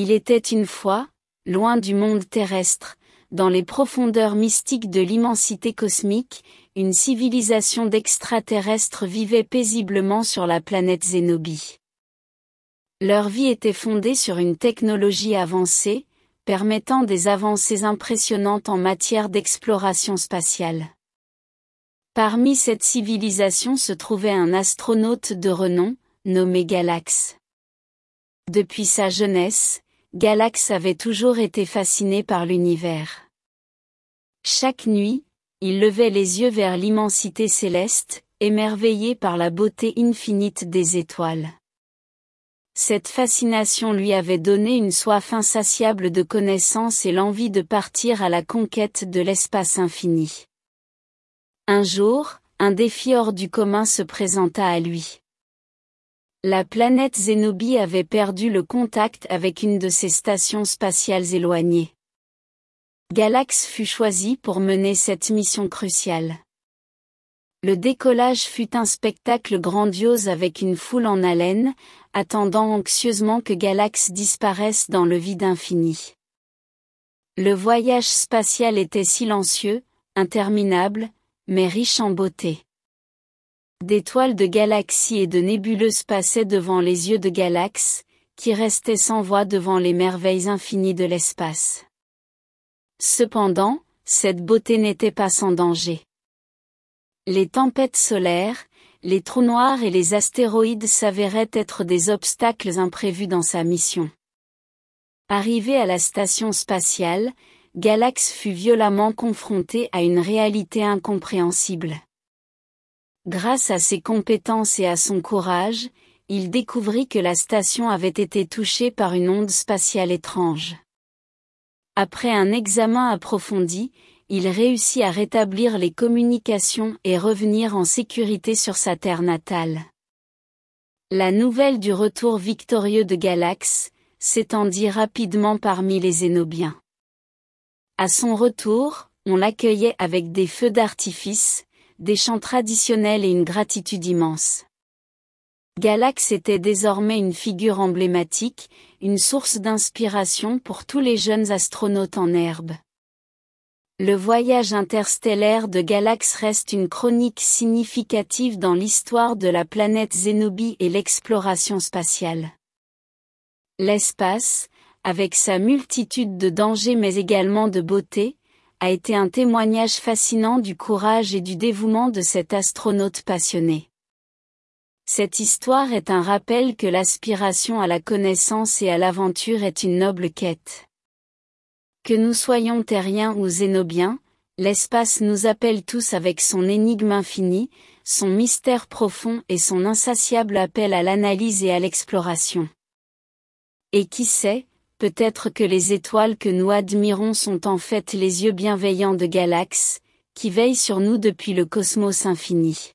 Il était une fois, loin du monde terrestre, dans les profondeurs mystiques de l'immensité cosmique, une civilisation d'extraterrestres vivait paisiblement sur la planète Zénobie. Leur vie était fondée sur une technologie avancée, permettant des avancées impressionnantes en matière d'exploration spatiale. Parmi cette civilisation se trouvait un astronaute de renom, nommé Galax. Depuis sa jeunesse, Galax avait toujours été fasciné par l'univers. Chaque nuit, il levait les yeux vers l'immensité céleste, émerveillé par la beauté infinite des étoiles. Cette fascination lui avait donné une soif insatiable de connaissance et l'envie de partir à la conquête de l'espace infini. Un jour, un défi hors du commun se présenta à lui. La planète Zénobie avait perdu le contact avec une de ses stations spatiales éloignées. Galax fut choisi pour mener cette mission cruciale. Le décollage fut un spectacle grandiose avec une foule en haleine, attendant anxieusement que Galax disparaisse dans le vide infini. Le voyage spatial était silencieux, interminable, mais riche en beauté. D'étoiles de galaxies et de nébuleuses passaient devant les yeux de Galax, qui restaient sans voix devant les merveilles infinies de l'espace. Cependant, cette beauté n'était pas sans danger. Les tempêtes solaires, les trous noirs et les astéroïdes s'avéraient être des obstacles imprévus dans sa mission. Arrivé à la station spatiale, Galax fut violemment confronté à une réalité incompréhensible. Grâce à ses compétences et à son courage, il découvrit que la station avait été touchée par une onde spatiale étrange. Après un examen approfondi, il réussit à rétablir les communications et revenir en sécurité sur sa terre natale. La nouvelle du retour victorieux de Galax s'étendit rapidement parmi les Zénobiens. À son retour, on l'accueillait avec des feux d'artifice, des chants traditionnels et une gratitude immense. Galax était désormais une figure emblématique, une source d'inspiration pour tous les jeunes astronautes en herbe. Le voyage interstellaire de Galax reste une chronique significative dans l'histoire de la planète Zénobie et l'exploration spatiale. L'espace, avec sa multitude de dangers mais également de beauté, a été un témoignage fascinant du courage et du dévouement de cet astronaute passionné. Cette histoire est un rappel que l'aspiration à la connaissance et à l'aventure est une noble quête. Que nous soyons terriens ou zénobiens, l'espace nous appelle tous avec son énigme infinie, son mystère profond et son insatiable appel à l'analyse et à l'exploration. Et qui sait, peut-être que les étoiles que nous admirons sont en fait les yeux bienveillants de Galax, qui veillent sur nous depuis le cosmos infini.